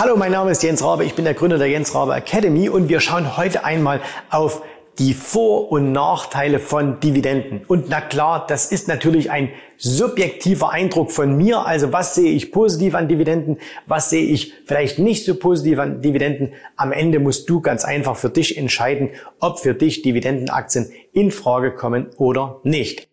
Hallo, mein Name ist Jens Rabe, ich bin der Gründer der Jens Rabe Academy und wir schauen heute einmal auf die Vor- und Nachteile von Dividenden. Und na klar, das ist natürlich ein subjektiver Eindruck von mir. Also was sehe ich positiv an Dividenden, was sehe ich vielleicht nicht so positiv an Dividenden. Am Ende musst du ganz einfach für dich entscheiden, ob für dich Dividendenaktien in Frage kommen oder nicht.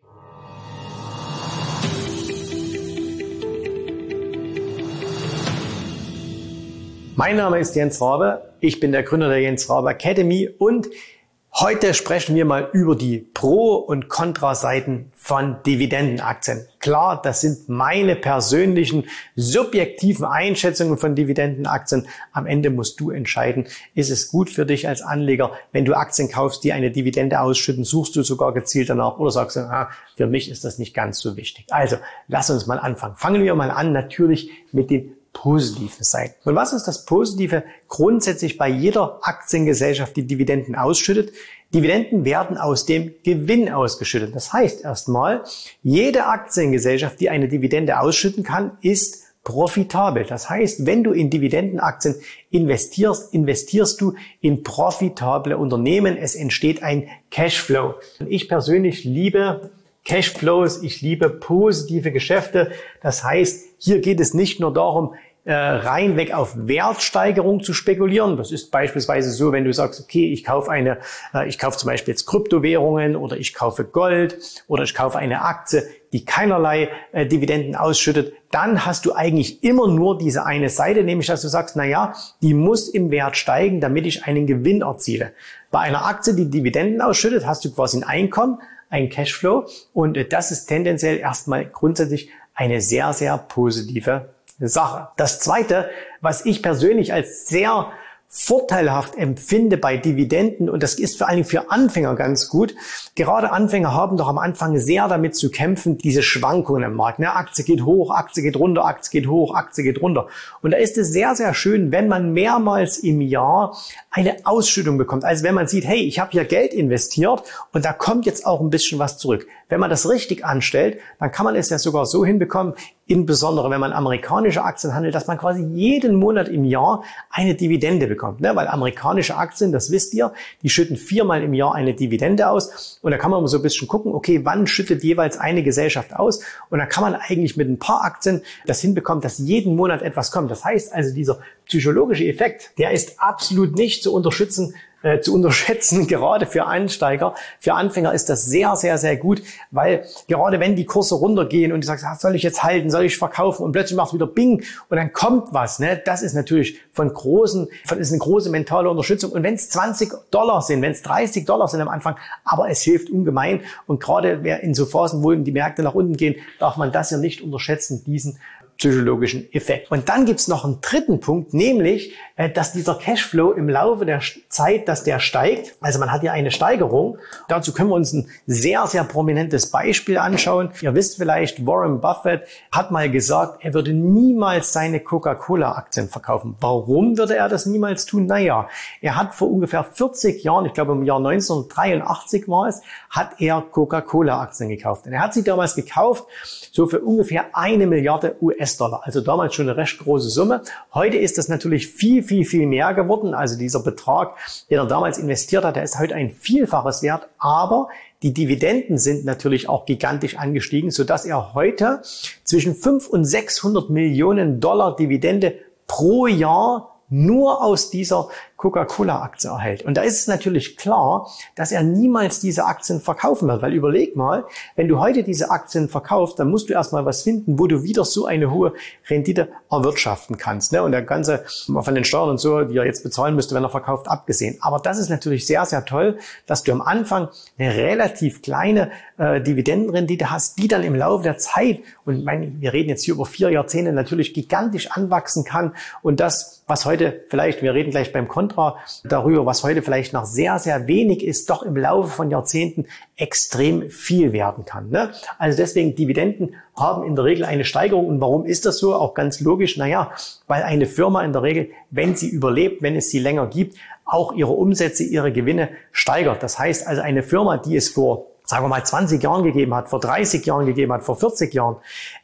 Mein Name ist Jens Rabe, ich bin der Gründer der Jens Rabe Academy und heute sprechen wir mal über die Pro- und Kontraseiten von Dividendenaktien. Klar, das sind meine persönlichen subjektiven Einschätzungen von Dividendenaktien. Am Ende musst du entscheiden, ist es gut für dich als Anleger, wenn du Aktien kaufst, die eine Dividende ausschütten, suchst du sogar gezielt danach oder sagst du, ah, für mich ist das nicht ganz so wichtig. Also, lass uns mal anfangen. Fangen wir mal an, natürlich mit den positive sein. Und was ist das Positive grundsätzlich bei jeder Aktiengesellschaft, die Dividenden ausschüttet? Dividenden werden aus dem Gewinn ausgeschüttet. Das heißt erstmal, jede Aktiengesellschaft, die eine Dividende ausschütten kann, ist profitabel. Das heißt, wenn du in Dividendenaktien investierst, investierst du in profitable Unternehmen. Es entsteht ein Cashflow. Ich persönlich liebe Cashflows, ich liebe positive Geschäfte. Das heißt, hier geht es nicht nur darum, äh, reinweg auf Wertsteigerung zu spekulieren. Das ist beispielsweise so, wenn du sagst, okay, ich kaufe eine, äh, ich kaufe zum Beispiel jetzt Kryptowährungen oder ich kaufe Gold oder ich kaufe eine Aktie, die keinerlei äh, Dividenden ausschüttet, dann hast du eigentlich immer nur diese eine Seite, nämlich dass du sagst, na ja, die muss im Wert steigen, damit ich einen Gewinn erziele. Bei einer Aktie, die Dividenden ausschüttet, hast du quasi ein Einkommen, ein Cashflow und das ist tendenziell erstmal grundsätzlich eine sehr, sehr positive Sache. Das zweite, was ich persönlich als sehr vorteilhaft empfinde bei Dividenden, und das ist vor allen Dingen für Anfänger ganz gut, gerade Anfänger haben doch am Anfang sehr damit zu kämpfen, diese Schwankungen im Markt. Ne? Aktie geht hoch, Aktie geht runter, Aktie geht hoch, Aktie geht runter. Und da ist es sehr, sehr schön, wenn man mehrmals im Jahr eine Ausschüttung bekommt. Also wenn man sieht, hey, ich habe hier Geld investiert und da kommt jetzt auch ein bisschen was zurück. Wenn man das richtig anstellt, dann kann man es ja sogar so hinbekommen, insbesondere wenn man amerikanische Aktien handelt, dass man quasi jeden Monat im Jahr eine Dividende bekommt. Ne? Weil amerikanische Aktien, das wisst ihr, die schütten viermal im Jahr eine Dividende aus. Und da kann man so ein bisschen gucken, okay, wann schüttet jeweils eine Gesellschaft aus? Und da kann man eigentlich mit ein paar Aktien das hinbekommen, dass jeden Monat etwas kommt. Das heißt also, dieser psychologische Effekt, der ist absolut nicht zu unterstützen, äh, zu unterschätzen, gerade für Einsteiger. Für Anfänger ist das sehr, sehr, sehr gut, weil gerade wenn die Kurse runtergehen und du sagst, ah, soll ich jetzt halten, soll ich verkaufen und plötzlich macht wieder Bing und dann kommt was, ne? das ist natürlich von großen, von, ist eine große mentale Unterstützung. Und wenn es 20 Dollar sind, wenn es 30 Dollar sind am Anfang, aber es hilft ungemein und gerade wer in so Phasen, wo die Märkte nach unten gehen, darf man das ja nicht unterschätzen, diesen psychologischen Effekt. Und dann gibt's noch einen dritten Punkt, nämlich, äh, dass dieser Cashflow im Laufe der Zeit, dass der steigt. Also man hat ja eine Steigerung. Dazu können wir uns ein sehr, sehr prominentes Beispiel anschauen. Ihr wisst vielleicht, Warren Buffett hat mal gesagt, er würde niemals seine Coca-Cola-Aktien verkaufen. Warum würde er das niemals tun? Naja, er hat vor ungefähr 40 Jahren, ich glaube im Jahr 1983 war es, hat er Coca-Cola-Aktien gekauft. Und er hat sie damals gekauft, so für ungefähr eine Milliarde US US-Dollar. Also damals schon eine recht große Summe. Heute ist das natürlich viel, viel, viel mehr geworden. Also dieser Betrag, den er damals investiert hat, der ist heute ein Vielfaches wert. Aber die Dividenden sind natürlich auch gigantisch angestiegen, sodass er heute zwischen 5 und 600 Millionen Dollar Dividende pro Jahr nur aus dieser Coca-Cola-Aktie erhält. Und da ist es natürlich klar, dass er niemals diese Aktien verkaufen wird. Weil überleg mal, wenn du heute diese Aktien verkaufst, dann musst du erstmal was finden, wo du wieder so eine hohe Rendite erwirtschaften kannst. Ne? Und der ganze von den Steuern und so, die er jetzt bezahlen müsste, wenn er verkauft, abgesehen. Aber das ist natürlich sehr, sehr toll, dass du am Anfang eine relativ kleine äh, Dividendenrendite hast, die dann im Laufe der Zeit, und mein, wir reden jetzt hier über vier Jahrzehnte, natürlich gigantisch anwachsen kann. Und das, was heute vielleicht, wir reden gleich beim Konto, Contra darüber, was heute vielleicht noch sehr, sehr wenig ist, doch im Laufe von Jahrzehnten extrem viel werden kann. Ne? Also deswegen Dividenden haben in der Regel eine Steigerung. Und warum ist das so? Auch ganz logisch. Naja, weil eine Firma in der Regel, wenn sie überlebt, wenn es sie länger gibt, auch ihre Umsätze, ihre Gewinne steigert. Das heißt also eine Firma, die es vor sagen wir mal, 20 Jahren gegeben hat, vor 30 Jahren gegeben hat, vor 40 Jahren,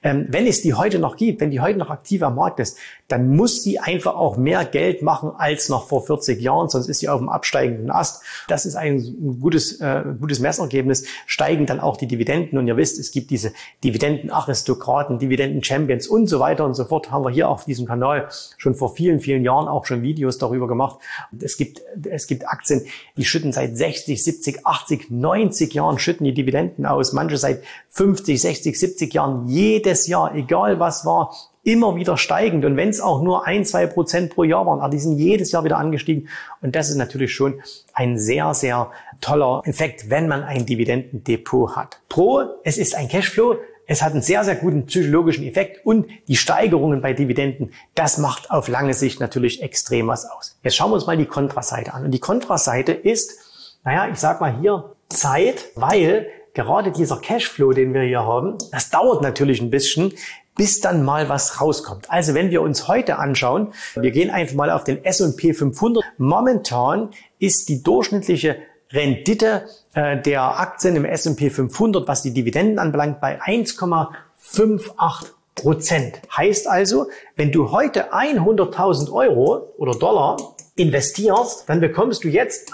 ähm, wenn es die heute noch gibt, wenn die heute noch aktiv am Markt ist, dann muss sie einfach auch mehr Geld machen als noch vor 40 Jahren, sonst ist sie auf dem absteigenden Ast. Das ist ein gutes, äh, gutes Messergebnis. Steigen dann auch die Dividenden und ihr wisst, es gibt diese Dividendenaristokraten, Dividenden-Champions und so weiter und so fort. Haben wir hier auf diesem Kanal schon vor vielen, vielen Jahren auch schon Videos darüber gemacht. Es gibt, es gibt Aktien, die schütten seit 60, 70, 80, 90 Jahren schütten die Dividenden aus. Manche seit 50, 60, 70 Jahren jedes Jahr, egal was war, immer wieder steigend. Und wenn es auch nur ein, zwei Prozent pro Jahr waren, aber die sind jedes Jahr wieder angestiegen. Und das ist natürlich schon ein sehr, sehr toller Effekt, wenn man ein Dividendendepot hat. Pro, es ist ein Cashflow. Es hat einen sehr, sehr guten psychologischen Effekt und die Steigerungen bei Dividenden, das macht auf lange Sicht natürlich extrem was aus. Jetzt schauen wir uns mal die Kontraseite an. Und die Kontraseite ist, naja, ich sag mal hier Zeit, weil gerade dieser Cashflow, den wir hier haben, das dauert natürlich ein bisschen, bis dann mal was rauskommt. Also wenn wir uns heute anschauen, wir gehen einfach mal auf den S&P 500. Momentan ist die durchschnittliche Rendite äh, der Aktien im S&P 500, was die Dividenden anbelangt, bei 1,58 Prozent. Heißt also, wenn du heute 100.000 Euro oder Dollar investierst, dann bekommst du jetzt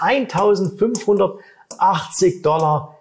1.580 Dollar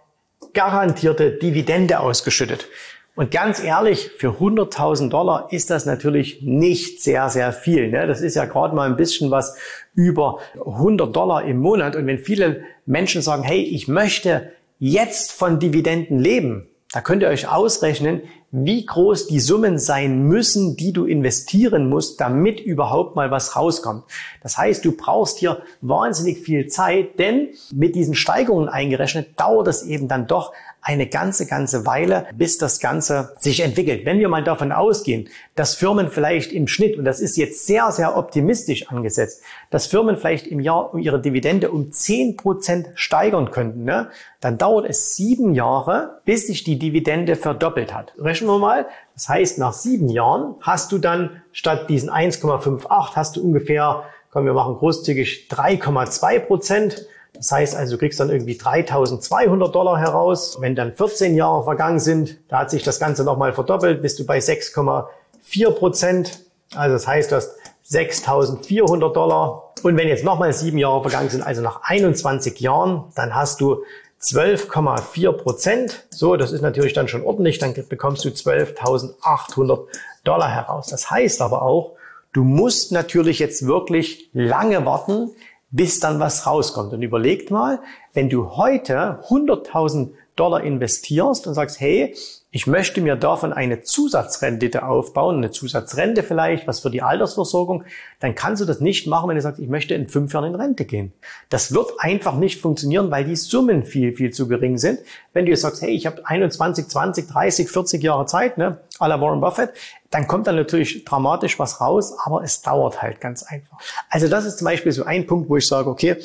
garantierte Dividende ausgeschüttet. Und ganz ehrlich, für 100.000 Dollar ist das natürlich nicht sehr, sehr viel. Ne? Das ist ja gerade mal ein bisschen was über 100 Dollar im Monat. Und wenn viele Menschen sagen, hey, ich möchte jetzt von Dividenden leben, da könnt ihr euch ausrechnen, wie groß die Summen sein müssen, die du investieren musst, damit überhaupt mal was rauskommt. Das heißt, du brauchst hier wahnsinnig viel Zeit, denn mit diesen Steigerungen eingerechnet dauert es eben dann doch eine ganze, ganze Weile, bis das Ganze sich entwickelt. Wenn wir mal davon ausgehen, dass Firmen vielleicht im Schnitt, und das ist jetzt sehr, sehr optimistisch angesetzt, dass Firmen vielleicht im Jahr ihre Dividende um 10 Prozent steigern könnten, ne, dann dauert es sieben Jahre, bis sich die Dividende verdoppelt hat. Wir mal. Das heißt, nach sieben Jahren hast du dann statt diesen 1,58 hast du ungefähr, komm, wir machen großzügig 3,2 Prozent. Das heißt also, du kriegst dann irgendwie 3200 Dollar heraus. Wenn dann 14 Jahre vergangen sind, da hat sich das Ganze nochmal verdoppelt, bist du bei 6,4 Prozent. Also das heißt, du hast 6400 Dollar. Und wenn jetzt nochmal sieben Jahre vergangen sind, also nach 21 Jahren, dann hast du 12,4 Prozent. So, das ist natürlich dann schon ordentlich. Dann bekommst du 12.800 Dollar heraus. Das heißt aber auch, du musst natürlich jetzt wirklich lange warten, bis dann was rauskommt. Und überlegt mal, wenn du heute 100.000 Dollar investierst und sagst, hey, ich möchte mir davon eine Zusatzrendite aufbauen, eine Zusatzrente vielleicht, was für die Altersversorgung, dann kannst du das nicht machen, wenn du sagst, ich möchte in fünf Jahren in Rente gehen. Das wird einfach nicht funktionieren, weil die Summen viel, viel zu gering sind. Wenn du sagst, hey, ich habe 21, 20, 30, 40 Jahre Zeit, ne, à la Warren Buffett, dann kommt dann natürlich dramatisch was raus, aber es dauert halt ganz einfach. Also das ist zum Beispiel so ein Punkt, wo ich sage, okay,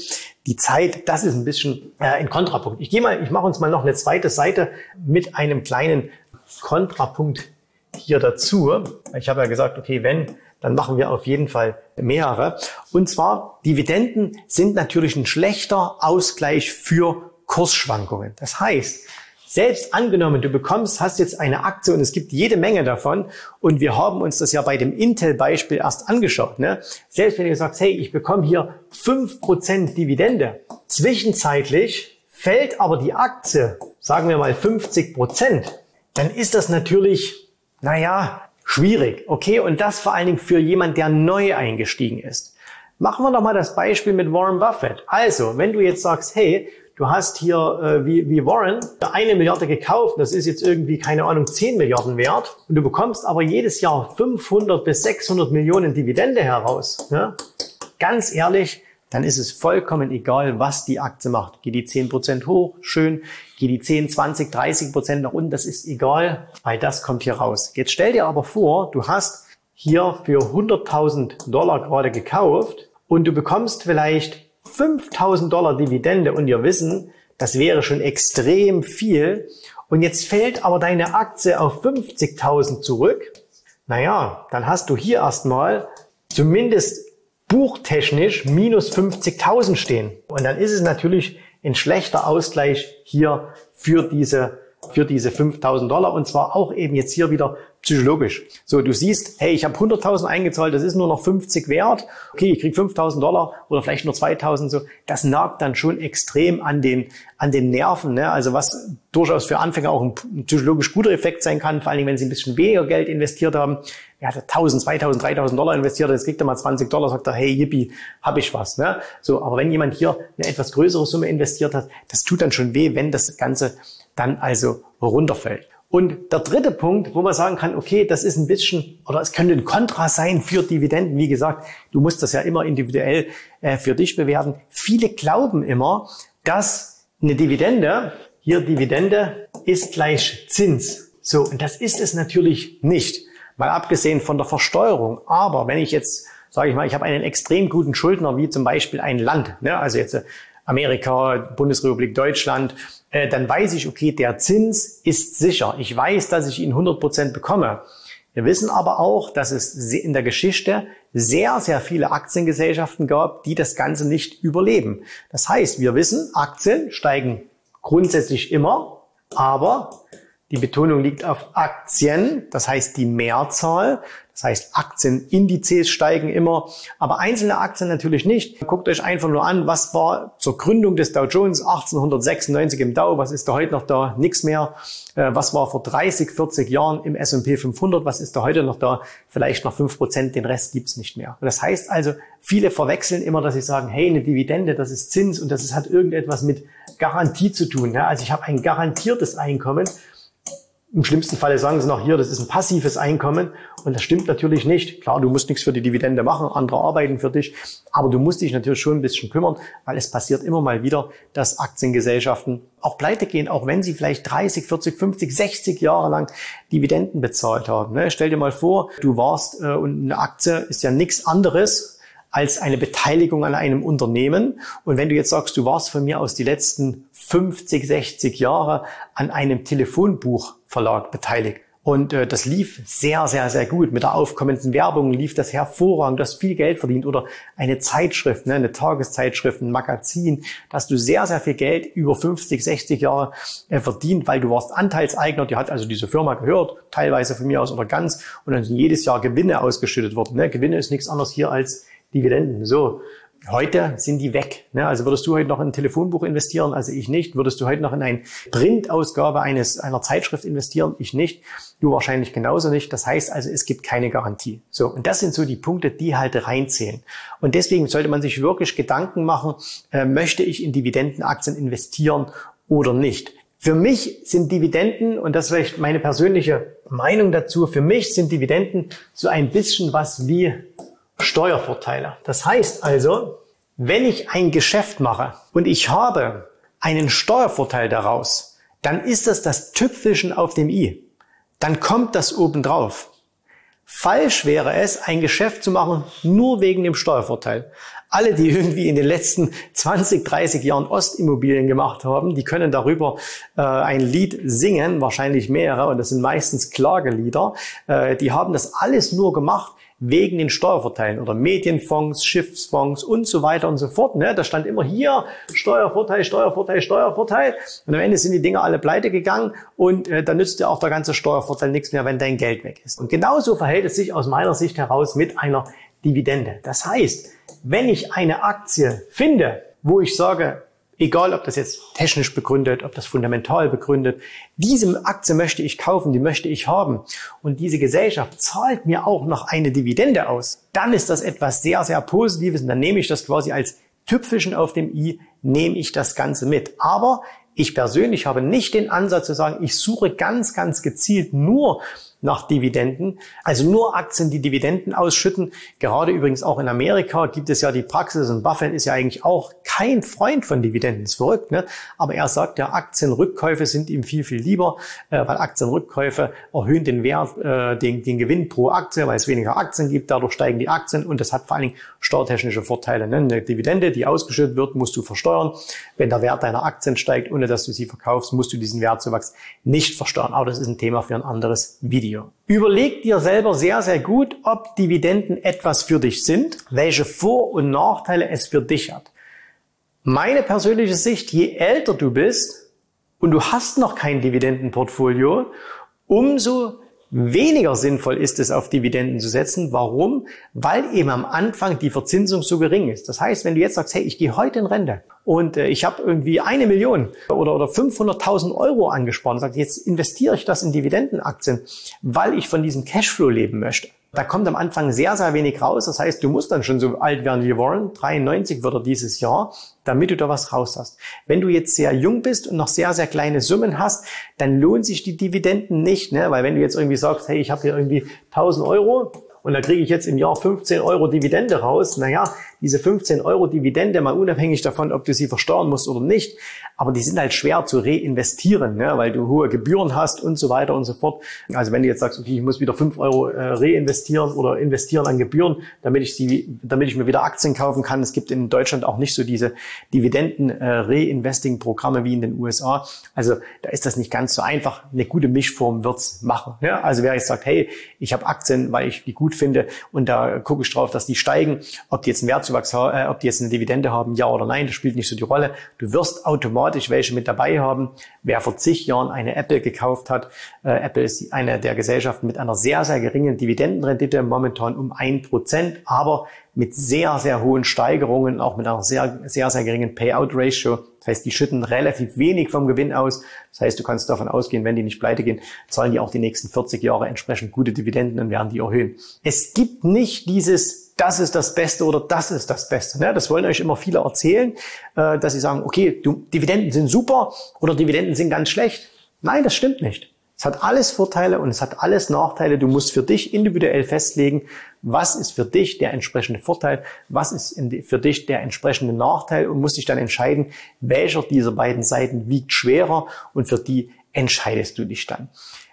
die Zeit, das ist ein bisschen äh, ein Kontrapunkt. Ich gehe mal, ich mache uns mal noch eine zweite Seite mit einem kleinen Kontrapunkt hier dazu. Ich habe ja gesagt, okay, wenn, dann machen wir auf jeden Fall mehrere. Und zwar, Dividenden sind natürlich ein schlechter Ausgleich für Kursschwankungen. Das heißt, selbst angenommen, du bekommst, hast jetzt eine Aktie und es gibt jede Menge davon und wir haben uns das ja bei dem Intel-Beispiel erst angeschaut. Ne? Selbst wenn du sagst, hey, ich bekomme hier fünf Prozent Dividende, zwischenzeitlich fällt aber die Aktie, sagen wir mal 50%, Prozent, dann ist das natürlich, naja, schwierig. Okay, und das vor allen Dingen für jemand, der neu eingestiegen ist. Machen wir doch mal das Beispiel mit Warren Buffett. Also, wenn du jetzt sagst, hey, du hast hier äh, wie, wie Warren eine Milliarde gekauft, das ist jetzt irgendwie, keine Ahnung, 10 Milliarden wert und du bekommst aber jedes Jahr 500 bis 600 Millionen Dividende heraus. Ja? Ganz ehrlich, dann ist es vollkommen egal, was die Aktie macht. Geht die 10% hoch, schön. Geht die 10, 20, 30% nach unten, das ist egal, weil das kommt hier raus. Jetzt stell dir aber vor, du hast hier für 100.000 Dollar gerade gekauft und du bekommst vielleicht 5000 Dollar Dividende und wir wissen, das wäre schon extrem viel. Und jetzt fällt aber deine Aktie auf 50.000 zurück. Naja, dann hast du hier erstmal zumindest buchtechnisch minus 50.000 stehen. Und dann ist es natürlich ein schlechter Ausgleich hier für diese für diese 5000 Dollar und zwar auch eben jetzt hier wieder psychologisch. So, du siehst, hey, ich habe 100.000 eingezahlt, das ist nur noch 50 wert. Okay, ich krieg 5.000 Dollar oder vielleicht nur 2.000 so. Das nagt dann schon extrem an den an den Nerven. Ne? Also was durchaus für Anfänger auch ein psychologisch guter Effekt sein kann, vor allen Dingen, wenn sie ein bisschen weniger Geld investiert haben. Er hat 1.000, 2.000, 3.000 Dollar investiert, jetzt kriegt er mal 20 Dollar, sagt er, hey, yippie, hab ich was. Ne? So, aber wenn jemand hier eine etwas größere Summe investiert hat, das tut dann schon weh, wenn das Ganze dann also runterfällt. Und der dritte Punkt, wo man sagen kann, okay, das ist ein bisschen oder es könnte ein Kontra sein für Dividenden. Wie gesagt, du musst das ja immer individuell äh, für dich bewerten. Viele glauben immer, dass eine Dividende, hier Dividende ist gleich Zins. So, und das ist es natürlich nicht. Mal abgesehen von der Versteuerung. Aber wenn ich jetzt, sage ich mal, ich habe einen extrem guten Schuldner, wie zum Beispiel ein Land, ne, also jetzt äh, Amerika, Bundesrepublik Deutschland, äh, dann weiß ich, okay, der Zins ist sicher. Ich weiß, dass ich ihn 100 Prozent bekomme. Wir wissen aber auch, dass es in der Geschichte sehr, sehr viele Aktiengesellschaften gab, die das Ganze nicht überleben. Das heißt, wir wissen, Aktien steigen grundsätzlich immer, aber die Betonung liegt auf Aktien, das heißt die Mehrzahl. Das heißt, Aktienindizes steigen immer, aber einzelne Aktien natürlich nicht. Guckt euch einfach nur an, was war zur Gründung des Dow Jones 1896 im Dow, was ist da heute noch da? Nix mehr. Äh, was war vor 30, 40 Jahren im S&P 500, was ist da heute noch da? Vielleicht noch 5 Prozent, den Rest gibt's nicht mehr. Das heißt also, viele verwechseln immer, dass sie sagen, hey, eine Dividende, das ist Zins und das hat irgendetwas mit Garantie zu tun. Also ich habe ein garantiertes Einkommen im schlimmsten Falle sagen sie noch hier, das ist ein passives Einkommen und das stimmt natürlich nicht. Klar, du musst nichts für die Dividende machen, andere arbeiten für dich, aber du musst dich natürlich schon ein bisschen kümmern, weil es passiert immer mal wieder, dass Aktiengesellschaften auch pleite gehen, auch wenn sie vielleicht 30, 40, 50, 60 Jahre lang Dividenden bezahlt haben. Ne? Stell dir mal vor, du warst äh, und eine Aktie ist ja nichts anderes als eine Beteiligung an einem Unternehmen. Und wenn du jetzt sagst, du warst von mir aus die letzten 50, 60 Jahre an einem Telefonbuchverlag beteiligt. Und äh, das lief sehr, sehr, sehr gut. Mit der aufkommenden Werbung lief das hervorragend. Du hast viel Geld verdient. Oder eine Zeitschrift, ne, eine Tageszeitschrift, ein Magazin. Da hast du sehr, sehr viel Geld über 50, 60 Jahre äh, verdient, weil du warst Anteilseigner. Die hat also diese Firma gehört, teilweise von mir aus oder ganz. Und dann sind jedes Jahr Gewinne ausgeschüttet worden. Ne? Gewinne ist nichts anderes hier als Dividenden. So. Heute sind die weg. Ne? Also würdest du heute noch in ein Telefonbuch investieren? Also ich nicht. Würdest du heute noch in eine Printausgabe eines, einer Zeitschrift investieren? Ich nicht. Du wahrscheinlich genauso nicht. Das heißt also, es gibt keine Garantie. So. Und das sind so die Punkte, die halt reinzählen. Und deswegen sollte man sich wirklich Gedanken machen, äh, möchte ich in Dividendenaktien investieren oder nicht? Für mich sind Dividenden, und das ist vielleicht meine persönliche Meinung dazu, für mich sind Dividenden so ein bisschen was wie Steuervorteile. Das heißt also, wenn ich ein Geschäft mache und ich habe einen Steuervorteil daraus, dann ist das das Tüpfelchen auf dem i. Dann kommt das obendrauf. Falsch wäre es, ein Geschäft zu machen nur wegen dem Steuervorteil. Alle, die irgendwie in den letzten 20, 30 Jahren Ostimmobilien gemacht haben, die können darüber äh, ein Lied singen, wahrscheinlich mehrere, und das sind meistens Klagelieder. Äh, die haben das alles nur gemacht, wegen den Steuervorteilen oder Medienfonds, Schiffsfonds und so weiter und so fort. Ne? Da stand immer hier Steuervorteil, Steuervorteil, Steuervorteil. Und am Ende sind die Dinger alle pleite gegangen und äh, dann nützt dir auch der ganze Steuervorteil nichts mehr, wenn dein Geld weg ist. Und genauso verhält es sich aus meiner Sicht heraus mit einer Dividende. Das heißt, wenn ich eine Aktie finde, wo ich sage, Egal, ob das jetzt technisch begründet, ob das fundamental begründet. Diese Aktie möchte ich kaufen, die möchte ich haben. Und diese Gesellschaft zahlt mir auch noch eine Dividende aus. Dann ist das etwas sehr, sehr Positives und dann nehme ich das quasi als Tüpfelchen auf dem i, nehme ich das Ganze mit. Aber ich persönlich habe nicht den Ansatz zu sagen, ich suche ganz, ganz gezielt nur nach Dividenden. Also nur Aktien, die Dividenden ausschütten. Gerade übrigens auch in Amerika gibt es ja die Praxis und Buffett ist ja eigentlich auch kein Freund von Dividenden. Ist verrückt, ne? Aber er sagt, ja, Aktienrückkäufe sind ihm viel, viel lieber, äh, weil Aktienrückkäufe erhöhen den Wert, äh, den, den Gewinn pro Aktie, weil es weniger Aktien gibt. Dadurch steigen die Aktien und das hat vor allen Dingen steuertechnische Vorteile. Ne? Eine Dividende, die ausgeschüttet wird, musst du versteuern. Wenn der Wert deiner Aktien steigt, ohne dass du sie verkaufst, musst du diesen Wertzuwachs nicht versteuern. Aber das ist ein Thema für ein anderes Video. Video. Überleg dir selber sehr, sehr gut, ob Dividenden etwas für dich sind, welche Vor- und Nachteile es für dich hat. Meine persönliche Sicht, je älter du bist und du hast noch kein Dividendenportfolio, umso weniger sinnvoll ist es, auf Dividenden zu setzen. Warum? Weil eben am Anfang die Verzinsung so gering ist. Das heißt, wenn du jetzt sagst, hey, ich gehe heute in Rente und äh, ich habe irgendwie eine Million oder, oder 500.000 Euro angespart und sagst, jetzt investiere ich das in Dividendenaktien, weil ich von diesem Cashflow leben möchte da kommt am Anfang sehr, sehr wenig raus. Das heißt, du musst dann schon so alt werden wie Warren. 93 wird er dieses Jahr, damit du da was raus hast. Wenn du jetzt sehr jung bist und noch sehr, sehr kleine Summen hast, dann lohnt sich die Dividenden nicht, ne? Weil wenn du jetzt irgendwie sagst, hey, ich habe hier irgendwie 1000 Euro und da kriege ich jetzt im Jahr 15 Euro Dividende raus, naja, diese 15 Euro Dividende, mal unabhängig davon, ob du sie versteuern musst oder nicht, aber die sind halt schwer zu reinvestieren, ne, weil du hohe Gebühren hast und so weiter und so fort. Also wenn du jetzt sagst, okay, ich muss wieder 5 Euro äh, reinvestieren oder investieren an Gebühren, damit ich sie, damit ich mir wieder Aktien kaufen kann. Es gibt in Deutschland auch nicht so diese Dividenden-Reinvesting-Programme äh, wie in den USA. Also da ist das nicht ganz so einfach. Eine gute Mischform wird's machen. Ja? Also wer jetzt sagt, hey, ich habe Aktien, weil ich die gut finde und da gucke ich drauf, dass die steigen, ob die jetzt einen Wert Nettozuwachs, äh, ob die jetzt eine Dividende haben, ja oder nein, das spielt nicht so die Rolle. Du wirst automatisch welche mit dabei haben. Wer vor zig Jahren eine Apple gekauft hat, äh, Apple ist eine der Gesellschaften mit einer sehr, sehr geringen Dividendenrendite, momentan um ein Prozent, aber mit sehr, sehr hohen Steigerungen, auch mit einer sehr, sehr, sehr geringen Payout-Ratio. Das heißt, die schütten relativ wenig vom Gewinn aus. Das heißt, du kannst davon ausgehen, wenn die nicht pleite gehen, zahlen die auch die nächsten 40 Jahre entsprechend gute Dividenden und werden die erhöhen. Es gibt nicht dieses, das ist das Beste oder das ist das Beste. Das wollen euch immer viele erzählen, äh, dass sie sagen, okay, Dividenden sind super oder Dividenden sind ganz schlecht. Nein, das stimmt nicht. Es hat alles Vorteile und es hat alles Nachteile. Du musst für dich individuell festlegen, was ist für dich der entsprechende Vorteil, was ist für dich der entsprechende Nachteil und musst dich dann entscheiden, welcher dieser beiden Seiten wiegt schwerer und für die entscheidest du dich dann.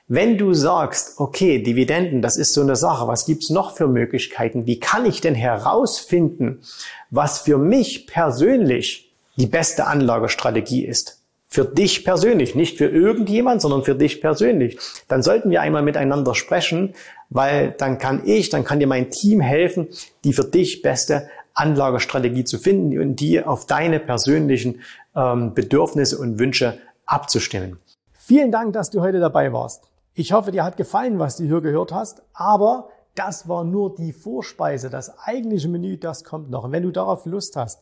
Wenn du sagst, okay, Dividenden, das ist so eine Sache, was gibt's noch für Möglichkeiten? Wie kann ich denn herausfinden, was für mich persönlich die beste Anlagestrategie ist? Für dich persönlich, nicht für irgendjemand, sondern für dich persönlich. Dann sollten wir einmal miteinander sprechen, weil dann kann ich, dann kann dir mein Team helfen, die für dich beste Anlagestrategie zu finden und die auf deine persönlichen ähm, Bedürfnisse und Wünsche abzustimmen. Vielen Dank, dass du heute dabei warst. Ich hoffe, dir hat gefallen, was du hier gehört hast, aber das war nur die Vorspeise. Das eigentliche Menü, das kommt noch. Und wenn du darauf Lust hast,